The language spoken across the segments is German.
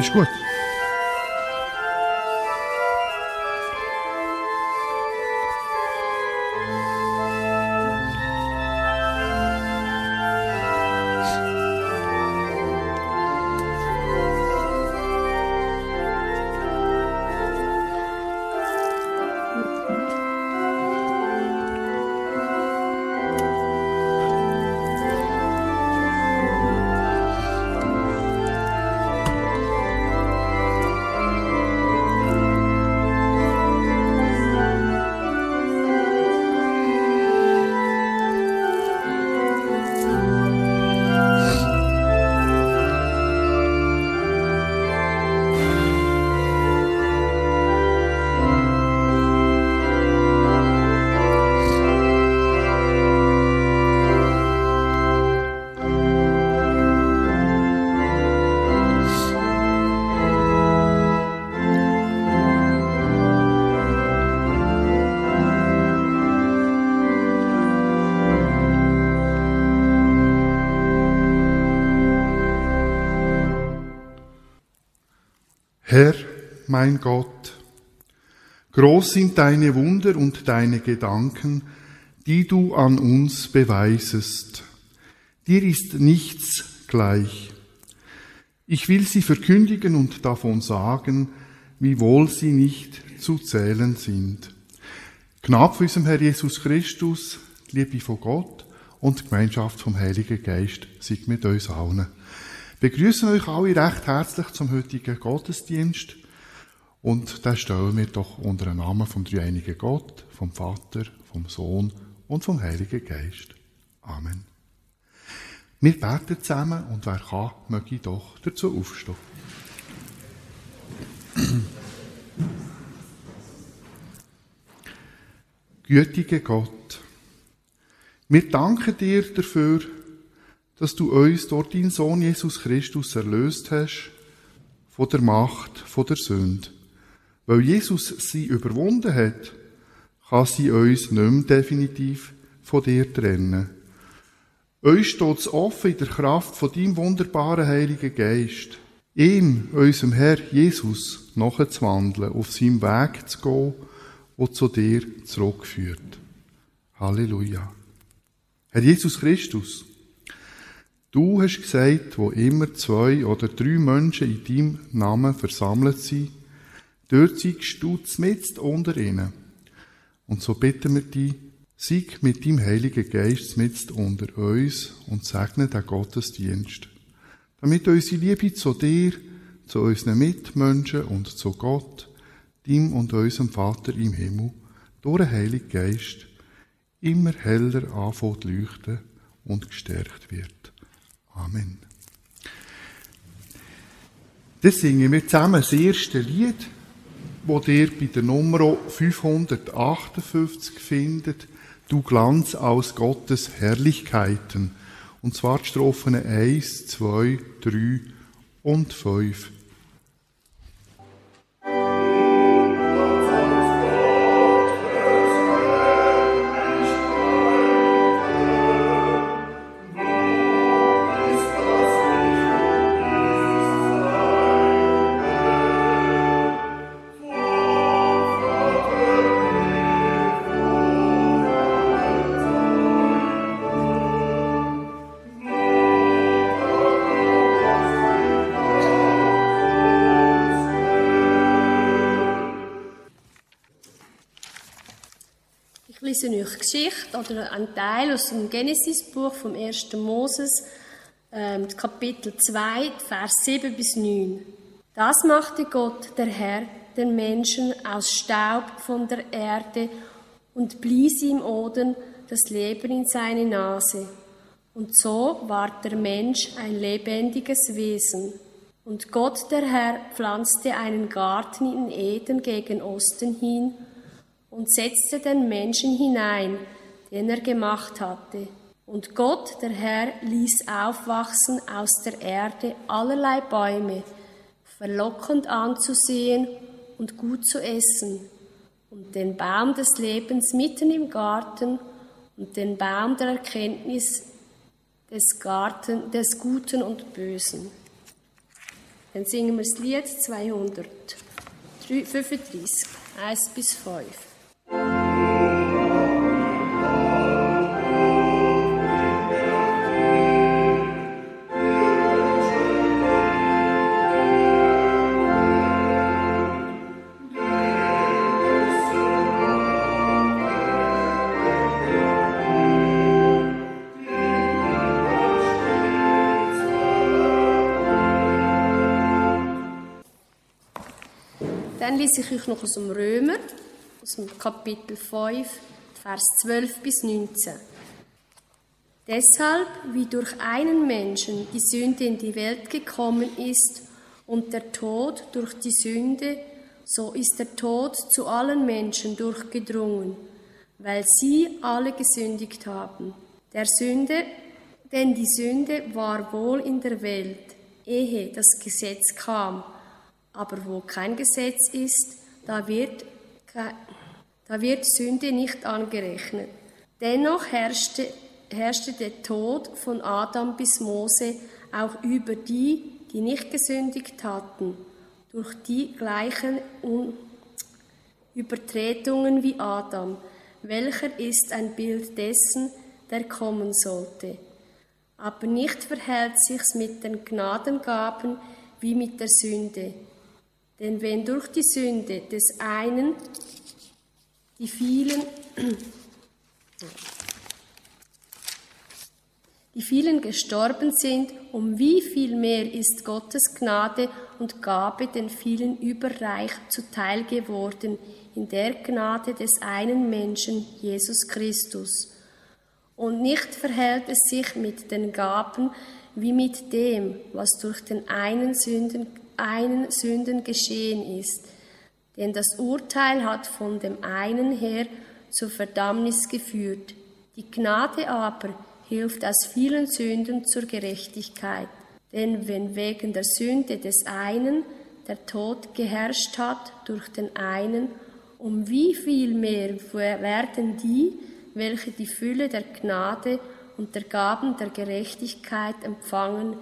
Ist mein Gott, groß sind deine Wunder und deine Gedanken, die du an uns beweisest. Dir ist nichts gleich. Ich will sie verkündigen und davon sagen, wie wohl sie nicht zu zählen sind. Gnade von unserem Herr Jesus Christus, Liebe von Gott und die Gemeinschaft vom Heiligen Geist sei mit uns allen begrüßen euch alle recht herzlich zum heutigen Gottesdienst. Und da stellen wir doch unter dem Namen vom dreieinigen Gott, vom Vater, vom Sohn und vom Heiligen Geist. Amen. Wir beten zusammen und wer kann, möge doch dazu aufstehen. Gütiger Gott, wir danken dir dafür, dass du uns durch deinen Sohn Jesus Christus erlöst hast von der Macht, von der Sünde. Weil Jesus sie überwunden hat, kann sie uns nicht mehr definitiv von dir trennen. Uns steht es offen in der Kraft von deinem wunderbaren Heiligen Geist, ihm, unserem Herr Jesus, nachzuwandeln, auf seinem Weg zu gehen, der zu dir zurückführt. Halleluja. Herr Jesus Christus, Du hast gesagt, wo immer zwei oder drei Menschen in deinem Namen versammelt sind, dort seist du mit unter ihnen. Und so bitten wir dich, sieg mit deinem Heiligen Geist mit unter uns und segne den Gottesdienst. Damit unsere Liebe zu dir, zu unseren Mitmenschen und zu Gott, dem und unserem Vater im Himmel, durch den Heiligen Geist immer heller anfängt leuchten und gestärkt wird. Amen. Das singen wir zusammen das erste Lied, das ihr bei der Nummer 558 findet, Du Glanz aus Gottes Herrlichkeiten. Und zwar die Strophen 1, 2, 3 und 5. lese euch Geschichte oder einen Teil aus dem Genesis-Buch vom 1. Moses, ähm, Kapitel 2, Vers 7 bis 9. Das machte Gott, der Herr, den Menschen aus Staub von der Erde und blies ihm Oden das Leben in seine Nase. Und so ward der Mensch ein lebendiges Wesen. Und Gott, der Herr, pflanzte einen Garten in Eden gegen Osten hin und setzte den Menschen hinein, den er gemacht hatte. Und Gott, der Herr, ließ aufwachsen aus der Erde allerlei Bäume, verlockend anzusehen und gut zu essen, und den Baum des Lebens mitten im Garten und den Baum der Erkenntnis des Garten des Guten und Bösen. Dann singen wir das Lied 235, 1 bis 5. Dann lese ich euch noch aus dem Römer, dem Kapitel 5, Vers 12 bis 19. Deshalb, wie durch einen Menschen die Sünde in die Welt gekommen ist und der Tod durch die Sünde, so ist der Tod zu allen Menschen durchgedrungen, weil sie alle gesündigt haben. Der Sünde, denn die Sünde war wohl in der Welt, ehe das Gesetz kam. Aber wo kein Gesetz ist, da wird, da wird Sünde nicht angerechnet. Dennoch herrschte, herrschte der Tod von Adam bis Mose auch über die, die nicht gesündigt hatten, durch die gleichen Übertretungen wie Adam, welcher ist ein Bild dessen, der kommen sollte. Aber nicht verhält sich's mit den Gnadengaben wie mit der Sünde. Denn wenn durch die Sünde des einen die vielen, die vielen gestorben sind, um wie viel mehr ist Gottes Gnade und Gabe den vielen überreich zuteil geworden in der Gnade des einen Menschen, Jesus Christus. Und nicht verhält es sich mit den Gaben wie mit dem, was durch den einen Sünden einen Sünden geschehen ist. Denn das Urteil hat von dem einen her zur Verdammnis geführt. Die Gnade aber hilft aus vielen Sünden zur Gerechtigkeit. Denn wenn wegen der Sünde des einen der Tod geherrscht hat durch den einen, um wie viel mehr werden die, welche die Fülle der Gnade und der Gaben der Gerechtigkeit empfangen,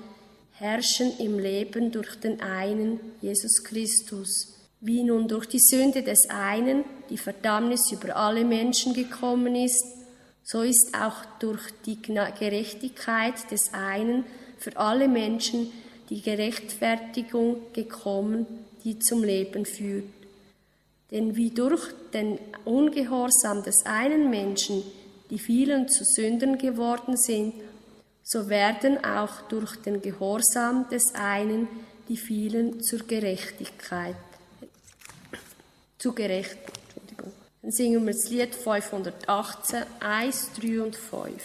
herrschen im Leben durch den einen, Jesus Christus. Wie nun durch die Sünde des einen die Verdammnis über alle Menschen gekommen ist, so ist auch durch die Gerechtigkeit des einen für alle Menschen die Gerechtfertigung gekommen, die zum Leben führt. Denn wie durch den Ungehorsam des einen Menschen die vielen zu Sündern geworden sind, so werden auch durch den Gehorsam des einen die vielen zur Gerechtigkeit. Zu gerecht. Entschuldigung. Dann singen wir das Lied 518, 1, 3 und 5.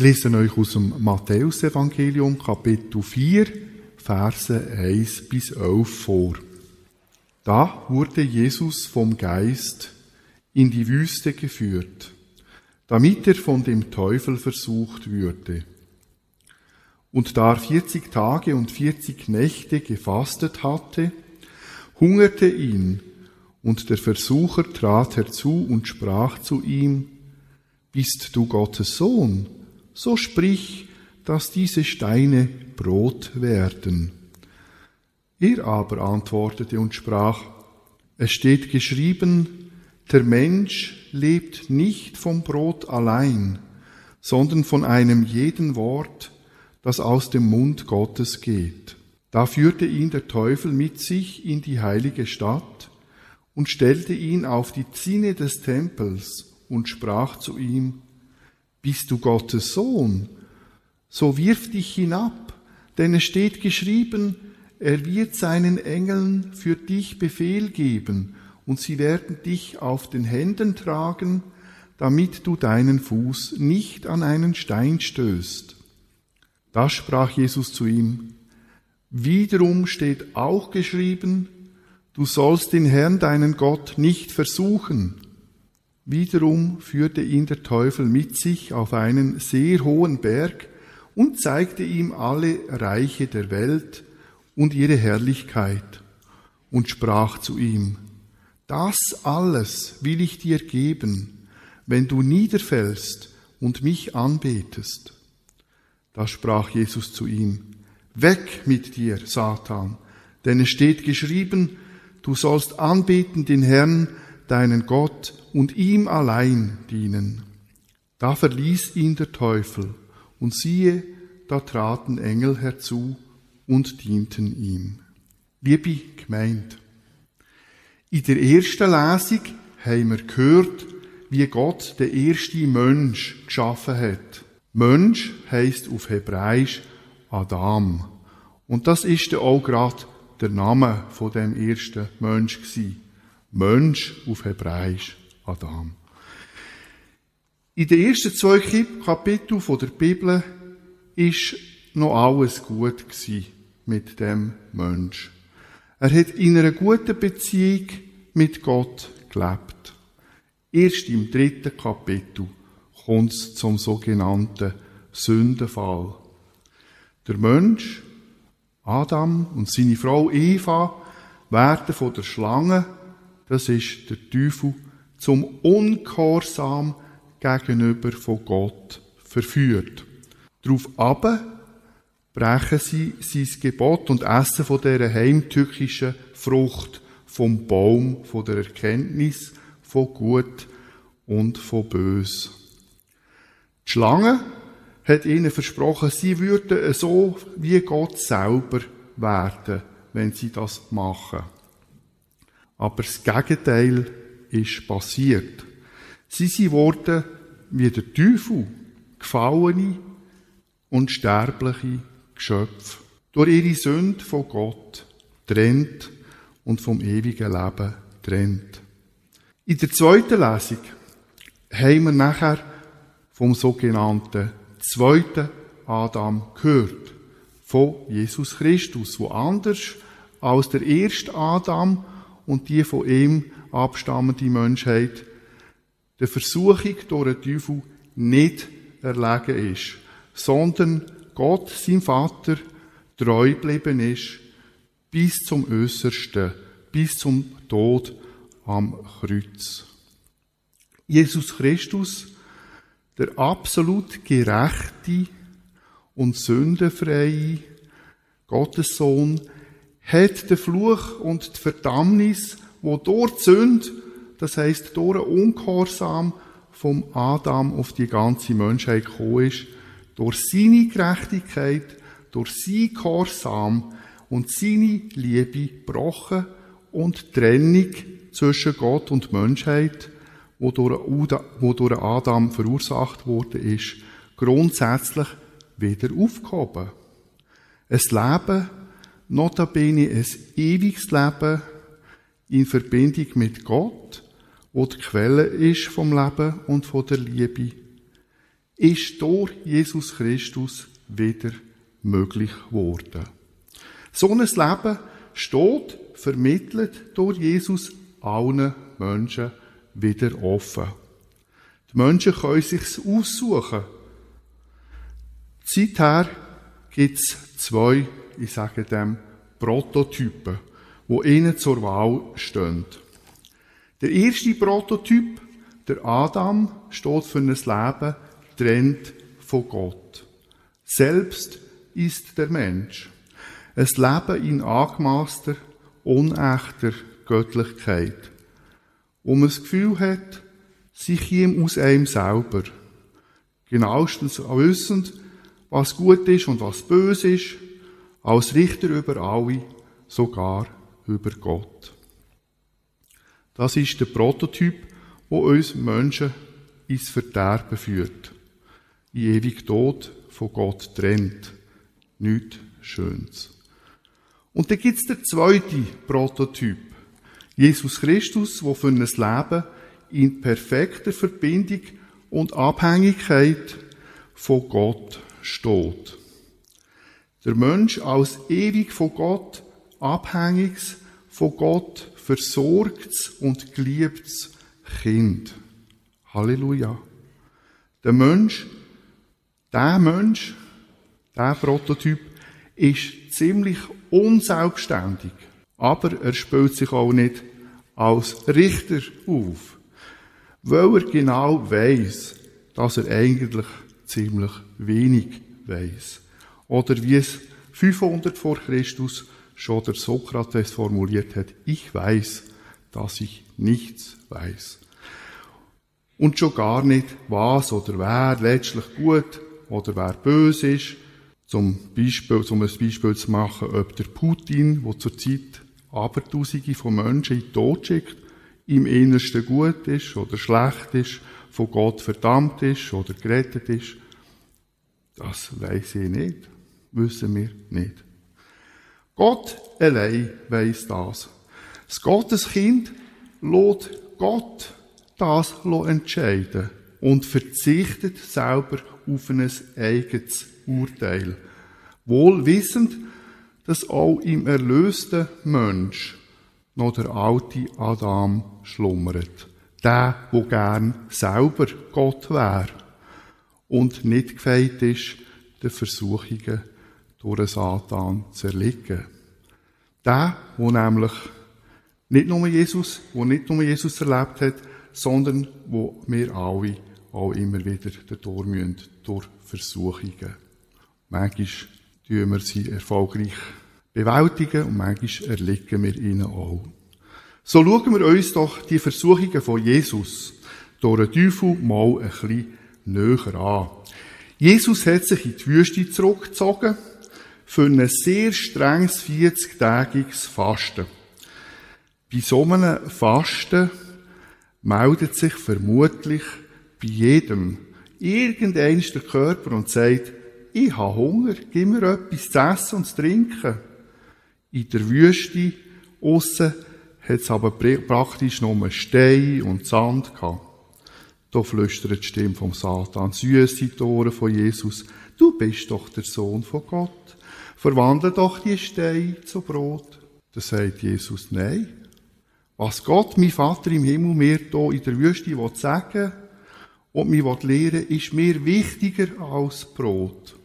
Ich lese euch aus dem Matthäusevangelium Kapitel 4, Verse 1 bis 11 vor. Da wurde Jesus vom Geist in die Wüste geführt, damit er von dem Teufel versucht würde. Und da er 40 Tage und 40 Nächte gefastet hatte, hungerte ihn, und der Versucher trat herzu und sprach zu ihm, Bist du Gottes Sohn? So sprich, dass diese Steine Brot werden. Er aber antwortete und sprach, es steht geschrieben, der Mensch lebt nicht vom Brot allein, sondern von einem jeden Wort, das aus dem Mund Gottes geht. Da führte ihn der Teufel mit sich in die heilige Stadt und stellte ihn auf die Zinne des Tempels und sprach zu ihm, Bist du Gottes Sohn? So wirf dich hinab, denn es steht geschrieben, er wird seinen Engeln für dich Befehl geben, und sie werden dich auf den Händen tragen, damit du deinen Fuß nicht an einen Stein stößt. Da sprach Jesus zu ihm, Wiederum steht auch geschrieben, du sollst den Herrn deinen Gott nicht versuchen. Wiederum führte ihn der Teufel mit sich auf einen sehr hohen Berg und zeigte ihm alle Reiche der Welt und ihre Herrlichkeit und sprach zu ihm, das alles will ich dir geben, wenn du niederfällst und mich anbetest. Da sprach Jesus zu ihm, Weg mit dir, Satan, denn es steht geschrieben, du sollst anbeten den Herrn, deinen Gott, und ihm allein dienen. Da verließ ihn der Teufel, und siehe, da traten Engel herzu und dienten ihm. Liebe Gemeinde, in der ersten Lesung haben wir gehört, wie Gott den ersten Mensch geschaffen hat. Mensch heißt auf Hebräisch Adam. Und das ist auch gerade der Name von dem ersten Mensch gewesen. Mensch auf Hebräisch Adam. In den ersten zwei Kapiteln der Bibel ist noch alles gut mit dem Mensch. Er hat in einer guten Beziehung mit Gott gelebt. Erst im dritten Kapitel kommt es zum sogenannten Sündenfall. Der Mensch, Adam und seine Frau Eva, werden von der Schlange, das ist der Teufel, zum Ungehorsam gegenüber von Gott verführt. Darauf aber brechen sie sein Gebot und essen von dieser heimtückischen Frucht vom Baum von der Erkenntnis von Gut und von Bös. Die Schlange hat ihnen versprochen, sie würden so wie Gott selber werden, wenn sie das machen. Aber das Gegenteil ist passiert. Sie sind worden wie der Teufel, gefallene und sterbliche Geschöpf, durch ihre Sünde von Gott trennt und vom ewigen Leben trennt. In der zweiten Lesung haben wir nachher vom sogenannten zweiten Adam gehört, von Jesus Christus, wo anders als der erste Adam und die von ihm abstammende Menschheit der Versuchung durch den Teufel nicht erlegen ist, sondern Gott, sein Vater, treu geblieben ist, bis zum Äußersten, bis zum Tod am Kreuz. Jesus Christus, der absolut gerechte und sündenfreie Gottessohn, hat den Fluch und die Verdammnis, wo die Sünde, das heißt durch den Ungehorsam vom Adam auf die ganze Menschheit gekommen ist, durch seine Gerechtigkeit, durch sein Gehorsam und seine Liebe gebrochen und Trennung zwischen Gott und Menschheit, wo durch Adam verursacht wurde, ist, grundsätzlich wieder aufgehoben. Ein Leben, notabene ein ewiges Leben in Verbindung mit Gott, wo die Quelle ist vom Leben und von der Liebe ist durch Jesus Christus wieder möglich geworden. So ein Leben steht, vermittelt durch Jesus allen Menschen wieder offen. Die Menschen können sich aussuchen. Seither gibt es zwei, ich sage dem, Prototypen, wo ihnen zur Wahl stehen. Der erste Prototyp, der Adam, steht für ein Leben trennt von Gott. Selbst ist der Mensch. Ein Leben in angemaßter, unechter Göttlichkeit. Wo man das Gefühl hat, sie käme aus einem selber. Genauestens wissend, was gut ist und was böse ist, als Richter über alle, sogar über Gott. Das ist der Prototyp, wo uns Menschen ins Verderben führt, in ewig Tod von Gott trennt. Nichts Schönes. Und dann gibt's der zweite Prototyp. Jesus Christus, wo für ein Leben in perfekter Verbindung und Abhängigkeit von Gott steht. Der Mensch als ewig von Gott abhängiges, von Gott versorgtes und geliebtes Kind. Halleluja. Der Mensch, der Mensch, der Prototyp, ist ziemlich unselbstständig. Aber er spielt sich auch nicht als Richter auf. Weil er genau weiß, dass er eigentlich ziemlich wenig weiß. Oder wie es 500 vor Christus schon der Sokrates formuliert hat, ich weiß, dass ich nichts weiß. Und schon gar nicht, was oder wer letztlich gut oder wer böse ist. Zum Beispiel, um ein Beispiel zu machen, ob der Putin, der zurzeit Abertausende von Menschen in den Tod schickt, im Innersten gut ist oder schlecht ist, von Gott verdammt ist oder gerettet ist, das weiß ich nicht. Wissen wir nicht. Gott allein weiß das. Das Gotteskind lässt Gott das entscheiden und verzichtet selber auf ein eigenes Urteil. Wohl wissend, dass auch im erlösten Mensch noch der alte Adam schlummert. Der, wo gern selber Gott wäre und nicht gefeit ist, den Versuchungen durch Satan zu erliegen. Der, wo nämlich nicht nur Jesus, wo nicht nur Jesus erlebt hat, sondern wo wir alle auch immer wieder durch müssen, durch Versuchungen. Manchmal tun wir sie erfolgreich bewältigen und manchmal erliegen wir ihnen auch. So schauen wir uns doch die Versuchungen von Jesus durch den Teufel mal ein bisschen näher an. Jesus hat sich in die Wüste zurückgezogen für ein sehr strenges 40-tägiges Fasten. Bei so einem Fasten meldet sich vermutlich bei jedem irgendein der Körper und sagt, ich habe Hunger, gib mir etwas zu essen und zu trinken. In der Wüste aussen hat es aber praktisch nur Stein und Sand gehabt. Da flüstert die Stimme vom Satan, süße Tore von Jesus, du bist doch der Sohn von Gott. Verwandle doch die Steine zu Brot. Da sagt Jesus, nein. Was Gott, mein Vater im Himmel, mir hier in der Wüste sagen und mir lehren ist mir wichtiger als Brot.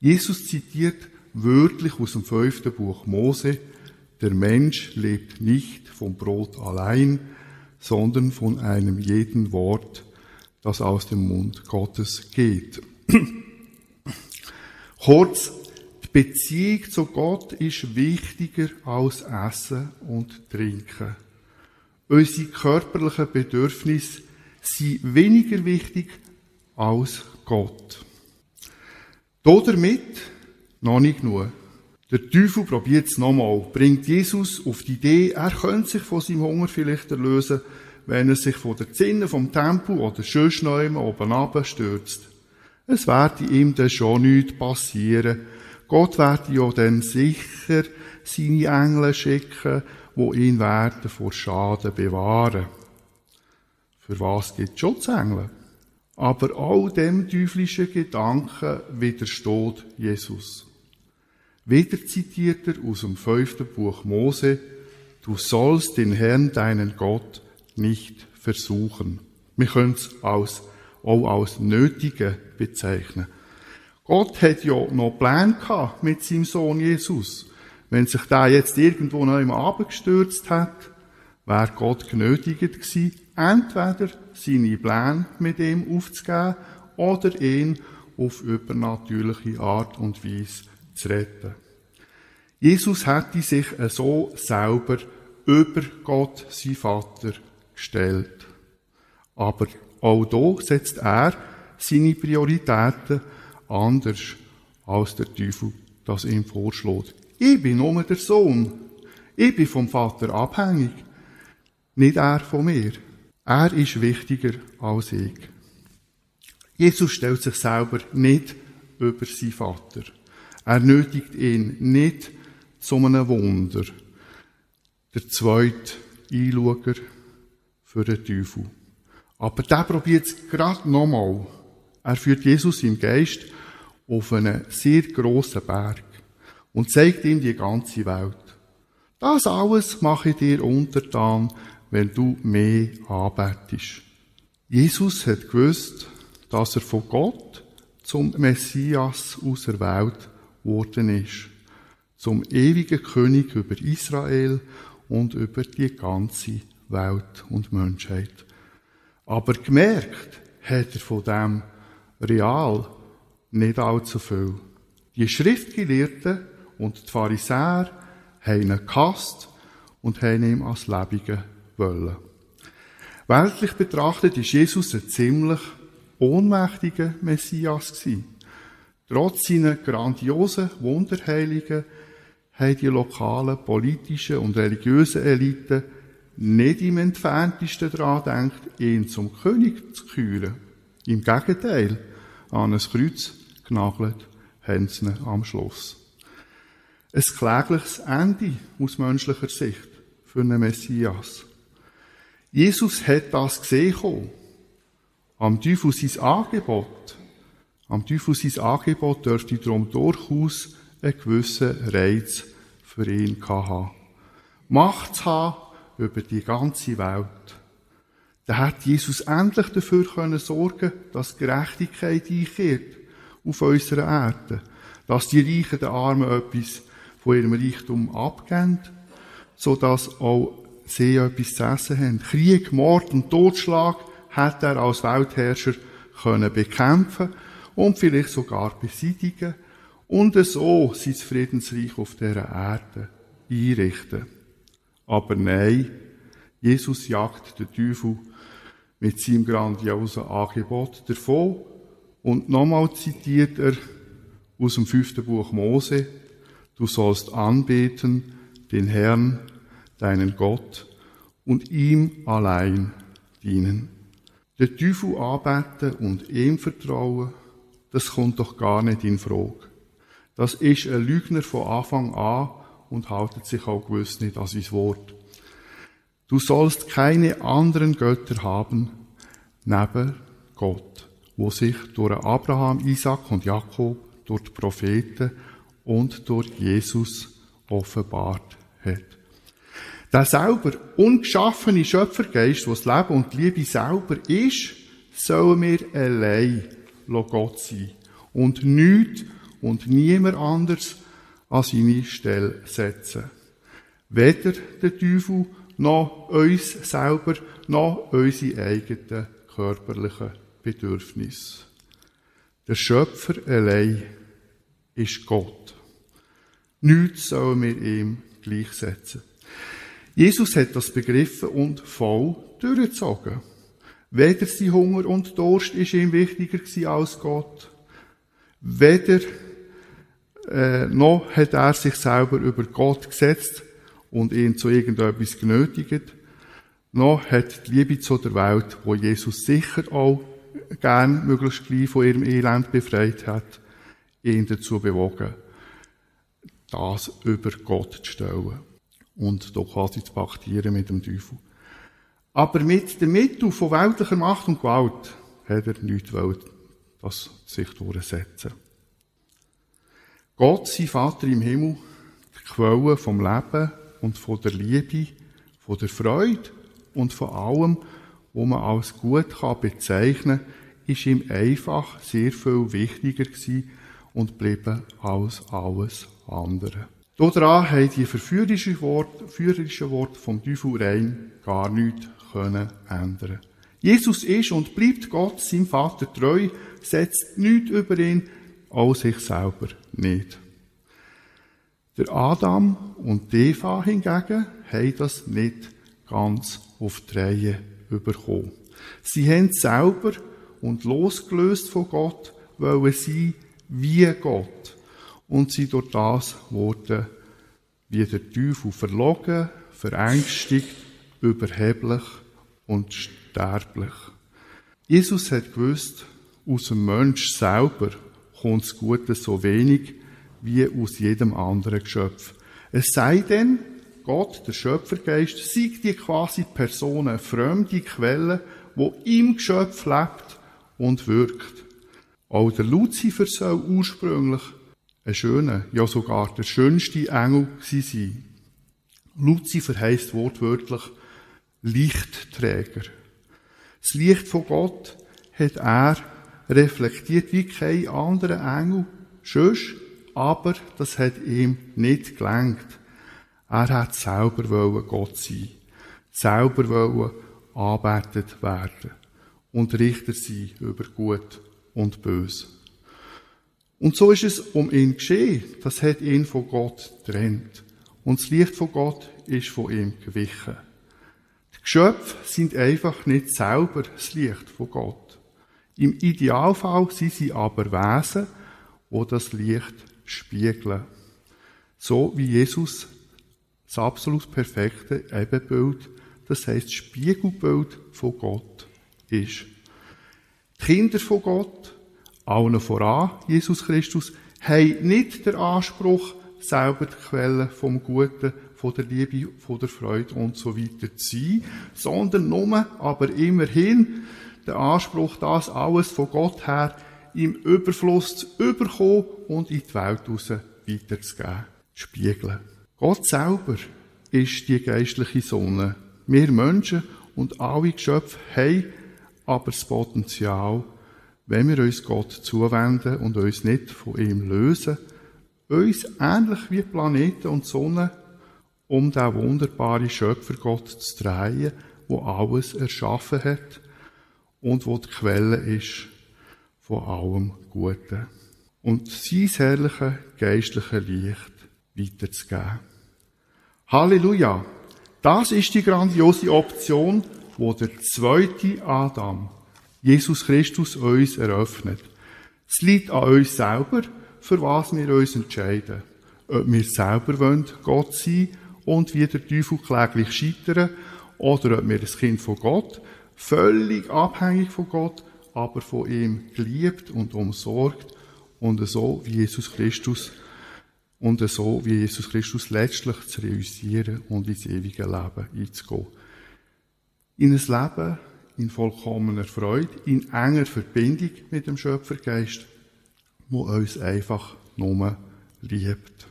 Jesus zitiert wörtlich aus dem fünften Buch Mose, der Mensch lebt nicht vom Brot allein, sondern von einem jeden Wort, das aus dem Mund Gottes geht. Kurz, die Beziehung zu Gott ist wichtiger als Essen und Trinken. Unsere körperlichen Bedürfnisse sind weniger wichtig als Gott. Damit noch nicht genug. Der Teufel probiert es nochmal, bringt Jesus auf die Idee, er könnte sich von seinem Hunger vielleicht erlösen, wenn er sich von der Zinne vom Tempel oder sonst noch oben abstürzt. Es werde ihm dann schon nichts passieren. Gott werde ja dann sicher seine Engel schicken, wo ihn werden vor Schaden bewahren. Für was gibt Schutzengel? Aber all dem teuflischen Gedanken widersteht Jesus. Wieder zitiert er aus dem fünften Buch Mose, du sollst den Herrn, deinen Gott, nicht versuchen. Wir können es auch als Nötige bezeichnen. Gott hat ja noch Pläne gehabt mit seinem Sohn Jesus. Wenn sich da jetzt irgendwo noch im Abend gestürzt hat, wäre Gott genötigt gewesen, entweder seine Pläne mit ihm aufzugeben oder ihn auf übernatürliche Art und Weise zu retten. Jesus hätte sich so selber über Gott, sein Vater, gestellt. Aber auch da setzt er seine Prioritäten anders als der Teufel das ihm vorschlägt. Ich bin nur der Sohn. Ich bin vom Vater abhängig. Nicht er von mir. Er ist wichtiger als ich. Jesus stellt sich selber nicht über seinen Vater. Er nötigt ihn nicht zu einem Wunder. Der zweite Einschauer für den Teufel. Aber der probiert es gerade nochmal. Er führt Jesus im Geist auf einen sehr grossen Berg und zeigt ihm die ganze Welt. Das alles mache ich dir untertan, wenn du mehr anbetest. Jesus hat gewusst, dass er von Gott zum Messias auserwählt worden ist, zum ewigen König über Israel und über die ganze Welt und Menschheit. Aber gemerkt hat er von dem real nicht allzu viel. Die Schriftgelehrten und die Pharisäer haben ihn gehasst und haben ihm als Lebige wollen. Weltlich betrachtet ist Jesus ein ziemlich ohnmächtiger Messias. Trotz seiner grandiosen Wunderheiligen haben die lokalen politischen und religiösen Eliten nicht im entferntesten daran gedacht, ihn zum König zu küren. Im Gegenteil, an ein Kreuz genagelt haben sie am Schluss. Ein klägliches Ende aus menschlicher Sicht für einen Messias. Jesus hat das gesehen. Am Teufel sein Angebot. Am Teufel sein Angebot dürfte darum durchaus einen gewissen Reiz für ihn haben. Macht zu haben über die ganze Welt. Da hat Jesus endlich dafür können sorgen, dass Gerechtigkeit einkehrt auf unserer Erde. Dass die Reichen den Armen etwas von ihrem Reichtum abgeben, sodass auch sie etwas zu essen haben. Krieg, Mord und Totschlag hat er als Weltherrscher können bekämpfen und vielleicht sogar beseitigen und so sein Friedensreich auf dieser Erde einrichten. Aber nein, Jesus jagt den Teufel mit seinem grandiosen Angebot davon und nochmal zitiert er aus dem fünften Buch Mose, du sollst anbeten den Herrn, deinen Gott, und ihm allein dienen. Der Teufel anbeten und ihm vertrauen, das kommt doch gar nicht in Frage. Das ist ein Lügner von Anfang an und haltet sich auch gewiss nicht an sein Wort. Du sollst keine anderen Götter haben, neben Gott, wo sich durch Abraham, Isaac und Jakob, durch die Propheten und durch Jesus offenbart hat. Der selber ungeschaffene Schöpfergeist, wo das Leben und die Liebe selber ist, sollen wir allein Gott sein und nichts und niemand anders an seine Stelle setzen. Weder der Teufel noch uns selber noch unsere eigenen körperlichen Bedürfnisse. Der Schöpfer allein ist Gott. Nichts sollen wir ihm gleichsetzen. Jesus hat das begriffen und voll durchgezogen. Weder sein Hunger und Durst ist ihm wichtiger als Gott. Weder äh, noch hat er sich selber über Gott gesetzt und ihn zu irgendetwas genötigt. Noch hat die Liebe zu der Welt, wo Jesus sicher auch gern möglichst gleich von ihrem Elend befreit hat, ihn dazu bewogen, das über Gott zu stellen und da quasi zu paktieren mit dem Teufel. Aber mit dem Mittel von weltlicher Macht und Gewalt hat er nichts wollen, das sich durchsetzen. Gott, sein Vater im Himmel, die Quelle vom Leben und von der Liebe, von der Freude und von allem, was man als gut bezeichnen kann, ist ihm einfach sehr viel wichtiger gewesen und blieben als alles andere. Daran haben die verführerischen Worte, verführerischen Worte vom Teufel rein gar nichts können ändern. Jesus ist und bleibt Gott, seinem Vater treu, setzt nichts über ihn, auch sich selber nicht. Der Adam und Eva hingegen haben das nicht ganz auf die Reihe bekommen. Sie haben selber und losgelöst von Gott wollen sie wie Gott und sie durch das wurden wie der Teufel verlogen, verängstigt, überheblich und sterblich. Jesus hat gewusst, aus dem Mensch selber kommt das Gute so wenig wie aus jedem anderen Geschöpf. Es sei denn, Gott, der Schöpfergeist, sieht die quasi Person, eine fremde Quelle, wo im Geschöpf lebt und wirkt. Auch der Luzifer soll ursprünglich ein schöner, ja sogar der schönste Engel sein. Luzifer heißt wortwörtlich Lichtträger. Das Licht von Gott hat er reflektiert wie kein anderer Engel. Schöst, aber das hat ihm nicht gelangt. Er hat selber wollen Gott sein, selber wollen anbetet werden und Richter sein über Gut und Böse. Und so ist es um ihn geschehen. Das hat ihn von Gott trennt. Und das Licht von Gott ist von ihm gewichen. Die Geschöpfe sind einfach nicht selber das Licht von Gott. Im Idealfall sind sie aber Wesen, wo das Licht spiegeln. So wie Jesus das absolut perfekte Ebenbild, das heißt Spiegelbild von Gott ist. Die Kinder von Gott, allen voran Jesus Christus, haben nicht den Anspruch, selber die Quelle vom Guten, von der Liebe, von der Freude und so weiter zu sein, sondern nur, aber immerhin, den Anspruch, das alles von Gott her im Überfluss zu überkommen und in die Welt raus weiterzugeben, zu spiegeln. Gott selber ist die geistliche Sonne. Wir Menschen und alle Geschöpfe haben aber das Potenzial, wenn wir uns Gott zuwenden und uns nicht von ihm lösen, uns ähnlich wie Planeten und Sonne um den wunderbaren Schöpfer Gott zu drehen, wo alles erschaffen hat und wo die Quelle ist von allem Guten. Und sein herrliche geistliche Licht weiterzugeben. Halleluja! Das ist die grandiose Option, wo der zweite Adam, Jesus Christus, uns eröffnet. Es liegt an uns selber, für was wir uns entscheiden. Ob wir selber wollen, Gott sein und wie der Teufel kläglich scheitern, oder ob wir ein Kind von Gott, völlig abhängig von Gott, aber von ihm geliebt und umsorgt und so wie Jesus Christus und so wie Jesus Christus letztlich zu realisieren und ins ewige Leben einzugehen. In ein Leben in vollkommener Freude, in enger Verbindung mit dem Schöpfergeist, wo uns einfach nur liebt.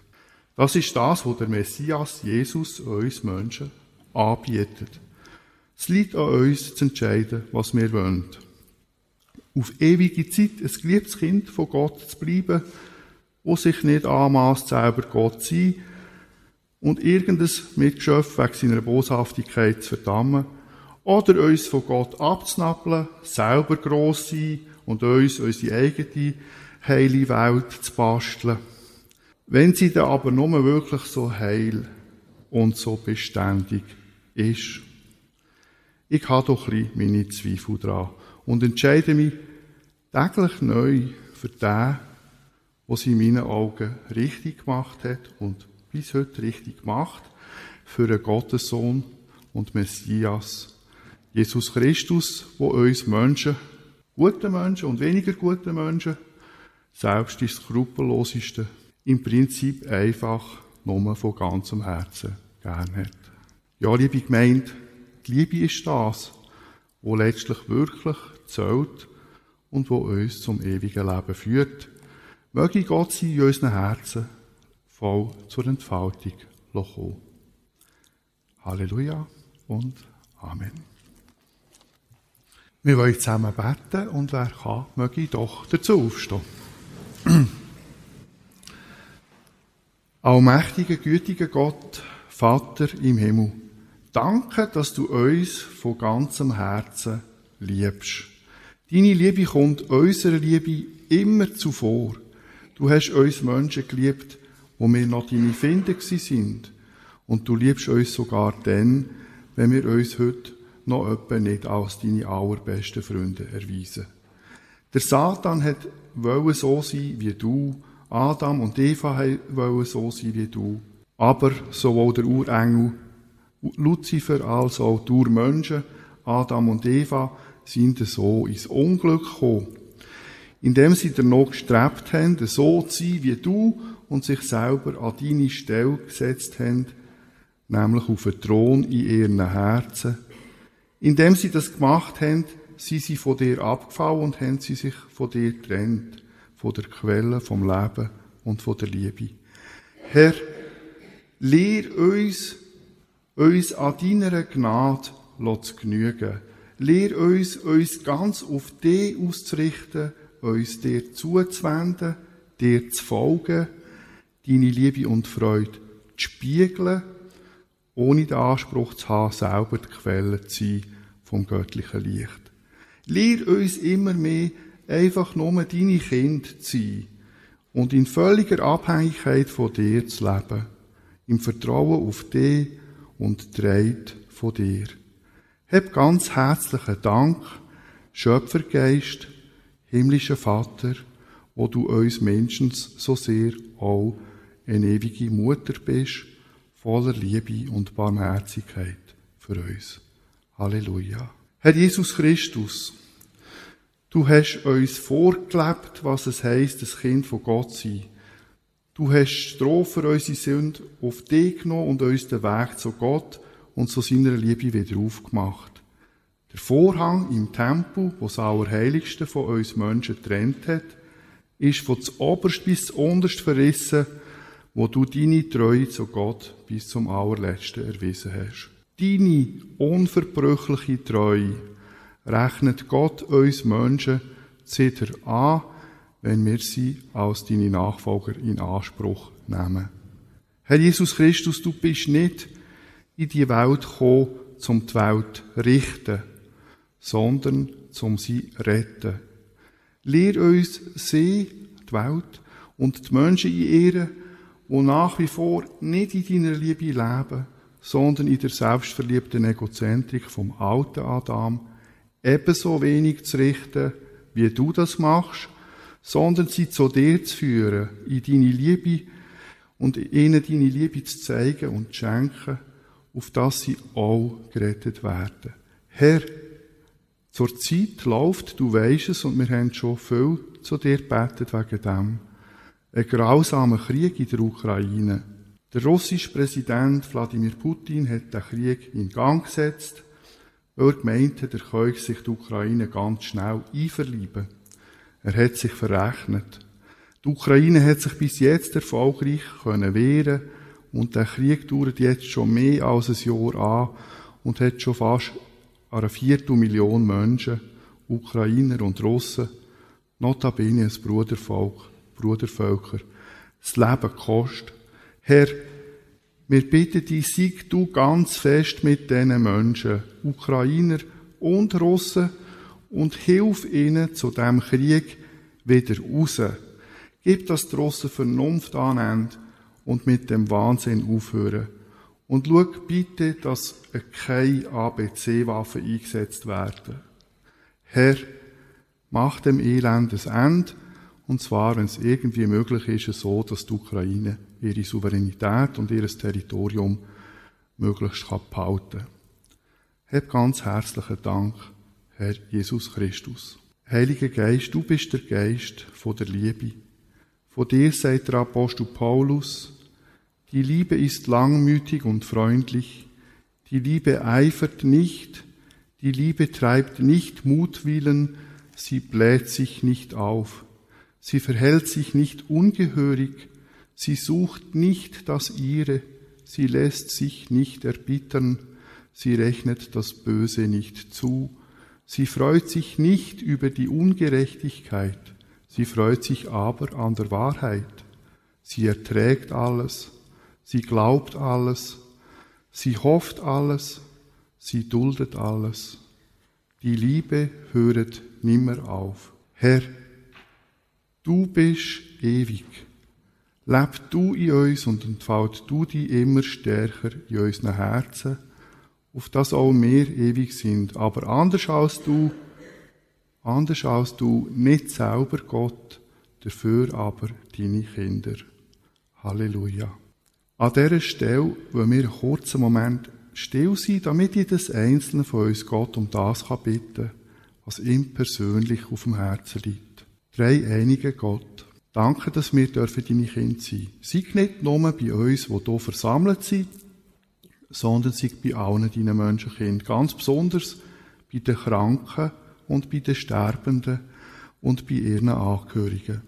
Das ist das, was der Messias Jesus uns Menschen anbietet. Es liegt an uns zu entscheiden, was wir wollen. Auf ewige Zeit ein geliebtes Kind von Gott zu bleiben, wo sich nicht anmaßt, selber Gott zu sein und irgendein Mitgeschöpf wegen seiner Boshaftigkeit zu verdammen oder uns von Gott abzunappeln, selber gross sein und uns unsere eigene heile Welt zu basteln. Wenn sie dann aber nur wirklich so heil und so beständig ist. Ich habe doch ein meine Zweifel dran und entscheide mich täglich neu für den, was in meinen Augen richtig gemacht hat und bis heute richtig macht, für einen Gottessohn und Messias, Jesus Christus, wo uns Menschen, gute Menschen und weniger gute Menschen, selbst die skrupellosesten, im Prinzip einfach nur von ganzem Herzen gern hat. Ja, liebe Gemeinde, die Liebe ist das, wo letztlich wirklich zählt und wo uns zum ewigen Leben führt. Möge Gott sie in unseren Herzen voll zur Entfaltung kommen. Halleluja und Amen. Wir wollen zusammen beten und wer kann, möge doch dazu aufstehen. Allmächtiger, gütiger Gott, Vater im Himmel, danke, dass du uns von ganzem Herzen liebst. Deine Liebe kommt unserer Liebe immer zuvor. Du hast uns Menschen geliebt, wo wir noch deine Finde sind. Und du liebst uns sogar dann, wenn wir uns heute noch etwa nicht als deine allerbesten Freunde erweisen. Der Satan hat wollen so sein wie du, Adam und Eva wollen so sein wie du, aber sowohl der Urengel Luzifer als auch die Urmenschen, Adam und Eva, sind so ins Unglück gekommen indem sie danach gestrebt haben, so zu sein wie du und sich selber an deine Stelle gesetzt haben, nämlich auf einen Thron in ihren Herzen. Indem sie das gemacht haben, sind sie von dir abgefallen und haben sie sich von dir getrennt, von der Quelle, vom Leben und von der Liebe. Herr, lehr uns, uns an deiner Gnade zu genügen. Lehr uns, uns ganz auf dich auszurichten, uns dir zuzuwenden, dir zu folgen, deine Liebe und Freude zu spiegeln, ohne den Anspruch zu haben, selber die Quelle zu sein vom göttlichen Licht. Lehr uns immer mehr, einfach nur deine Kinder zu sein und in völliger Abhängigkeit von dir zu leben, im Vertrauen auf dich und Treit von dir. Hab ganz herzlichen Dank, Schöpfergeist, himmlischer Vater, wo du uns Menschen so sehr auch eine ewige Mutter bist, voller Liebe und Barmherzigkeit für uns. Halleluja. Herr Jesus Christus, du hast uns vorgelebt, was es heisst, das Kind von Gott zu sein. Du hast Strophen unsere Sünden auf dich genommen und uns den Weg zu Gott und zu seiner Liebe wieder aufgemacht. Der Vorhang im Tempel, wo das Allerheiligste von uns Menschen trennt hat, ist von Oberst bis Unterst verrissen, wo du deine Treue zu Gott bis zum Allerletzten erwiesen hast. Deine unverbrüchliche Treue rechnet Gott uns Menschen wieder an, wenn wir sie als deine Nachfolger in Anspruch nehmen. Herr Jesus Christus, du bist nicht in die Welt gekommen, um die Welt zu richten, sondern zum sie retten. Lehr uns sie, die Welt und die Menschen in ihr, die nach wie vor nicht in deiner Liebe leben, sondern in der selbstverliebten Egozentrik vom alten Adam, ebenso wenig zu richten, wie du das machst, sondern sie zu dir zu führen, in deine Liebe und ihnen deine Liebe zu zeigen und zu schenken, auf dass sie auch gerettet werden. Herr, zur Zeit läuft, du weisst es, und wir haben schon viel zu dir gebetet wegen dem. Ein grausamer Krieg in der Ukraine. Der russische Präsident Wladimir Putin hat den Krieg in Gang gesetzt, er gemeint hat, er könne sich die Ukraine ganz schnell einverleiben. Er hat sich verrechnet. Die Ukraine hat sich bis jetzt erfolgreich können wehren und der Krieg dauert jetzt schon mehr als ein Jahr an und hat schon fast einer Viertelmillion Menschen, Ukrainer und Russen, notabene ein Brudervolk, Brudervölker, das Leben kostet. Herr, wir bitten dich, sieg du ganz fest mit diesen Menschen, Ukrainer und Russen, und hilf ihnen zu dem Krieg wieder raus. Gib, die Russen Vernunft annehmen und mit dem Wahnsinn aufhören. Und schau bitte, dass keine ABC-Waffen eingesetzt werden. Herr, mach dem Elend ein Ende, und zwar, wenn es irgendwie möglich ist, so, dass die Ukraine ihre Souveränität und ihr Territorium möglichst behalten kann. Hab ganz herzlichen Dank, Herr Jesus Christus. Heiliger Geist, du bist der Geist von der Liebe. Von dir sagt der Apostel Paulus, die Liebe ist langmütig und freundlich. Die Liebe eifert nicht. Die Liebe treibt nicht Mutwillen. Sie bläht sich nicht auf. Sie verhält sich nicht ungehörig. Sie sucht nicht das ihre. Sie lässt sich nicht erbittern. Sie rechnet das Böse nicht zu. Sie freut sich nicht über die Ungerechtigkeit. Sie freut sich aber an der Wahrheit. Sie erträgt alles Sie glaubt alles, sie hofft alles, sie duldet alles. Die Liebe höret nimmer auf. Herr, du bist ewig. Leb du in uns und entfalt du dich immer stärker in unseren Herzen, auf das auch wir ewig sind. Aber anders als du, anders als du, nicht selber Gott, dafür aber deine Kinder. Halleluja. An dieser Stelle wollen wir einen kurzen Moment still sein, damit jedes Einzelne von uns Gott um das kann bitten was ihm persönlich auf dem Herzen liegt. Drei einige Gott. Danke, dass wir dürfen deine Kinder sein. Sei nicht nur bei uns, die hier versammelt sind, sondern sei bei allen deinen Menschenkind. Ganz besonders bei den Kranken und bei den Sterbenden und bei ihren Angehörigen.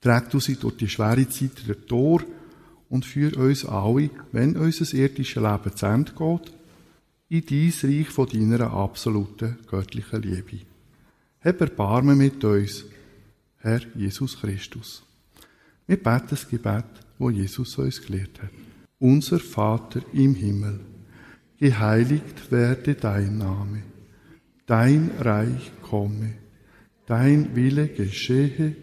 Träg du sie durch die schwere Zeit der Tor und führ uns alle, wenn unser irdisches Leben zu Ende geht, in dein Reich von deiner absoluten göttlichen Liebe. Hab Erbarmen mit uns, Herr Jesus Christus. Wir beten das Gebet, wo Jesus uns gelehrt hat. Unser Vater im Himmel, geheiligt werde dein Name, dein Reich komme, dein Wille geschehe,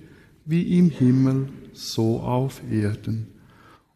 wie im Himmel, so auf Erden.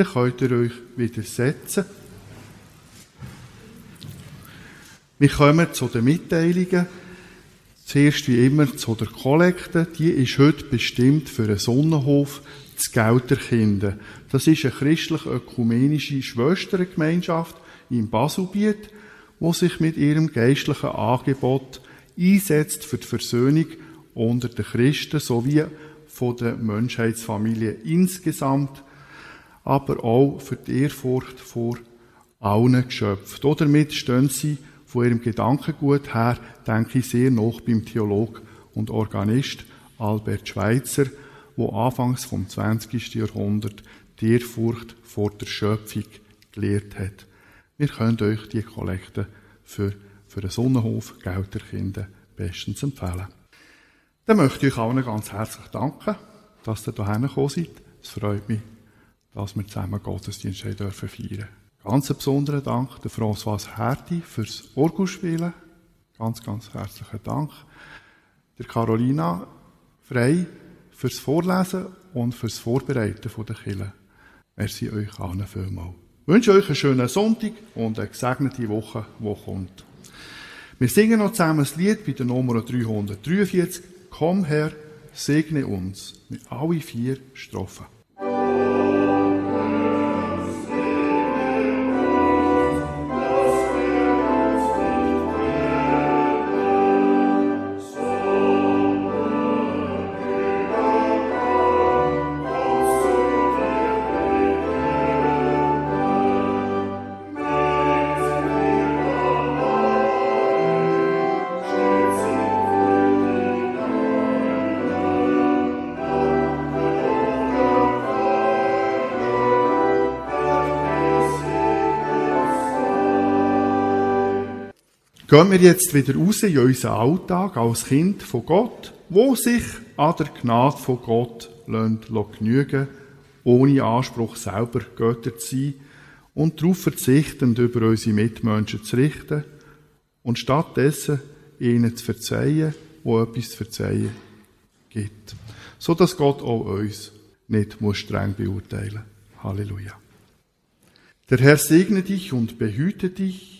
Dann könnt ihr euch wieder setzen. Wir kommen zu den Mitteilungen. Zuerst wie immer zu der Kollekte. Die ist heute bestimmt für einen Sonnenhof zu Gelterkinden. Das ist eine christlich-ökumenische Schwestergemeinschaft im Baselbiet, wo sich mit ihrem geistlichen Angebot einsetzt für die Versöhnung unter den Christen sowie von der Menschheitsfamilie insgesamt aber auch für die Ehrfurcht vor allen Geschöpfen. Damit stehen sie von ihrem Gedankengut her, denke ich, sehr noch beim Theolog und Organist Albert Schweitzer, wo anfangs vom 20. Jahrhundert die Ehrfurcht vor der Schöpfung gelehrt hat. Wir können euch die Kollekte für, für den Sonnenhof Gelterkinder bestens empfehlen. Dann möchte ich euch allen ganz herzlich danken, dass ihr hierher gekommen seid. Es freut mich dass wir zusammen Gottesdienst feiern dürfen. Ganz einen besonderen Dank der François Herti fürs Orgelspielen. Ganz, ganz herzlichen Dank. Der Carolina Frei fürs Vorlesen und fürs Vorbereiten der Kille. Merci euch allen vielmals. Ich wünsche euch einen schönen Sonntag und eine gesegnete Woche, die kommt. Wir singen noch zusammen das Lied bei der Nummer 343. Komm her, segne uns. Mit alle vier Strophen. Gehen wir jetzt wieder raus in unseren Alltag als Kind von Gott, wo sich an der Gnade von Gott genügen ohne Anspruch selber Götter zu sein und darauf verzichtend über unsere Mitmenschen zu richten und stattdessen ihnen zu verzeihen, wo etwas zu verzeihen gibt. So dass Gott auch uns nicht muss streng beurteilen. Halleluja. Der Herr segne dich und behüte dich.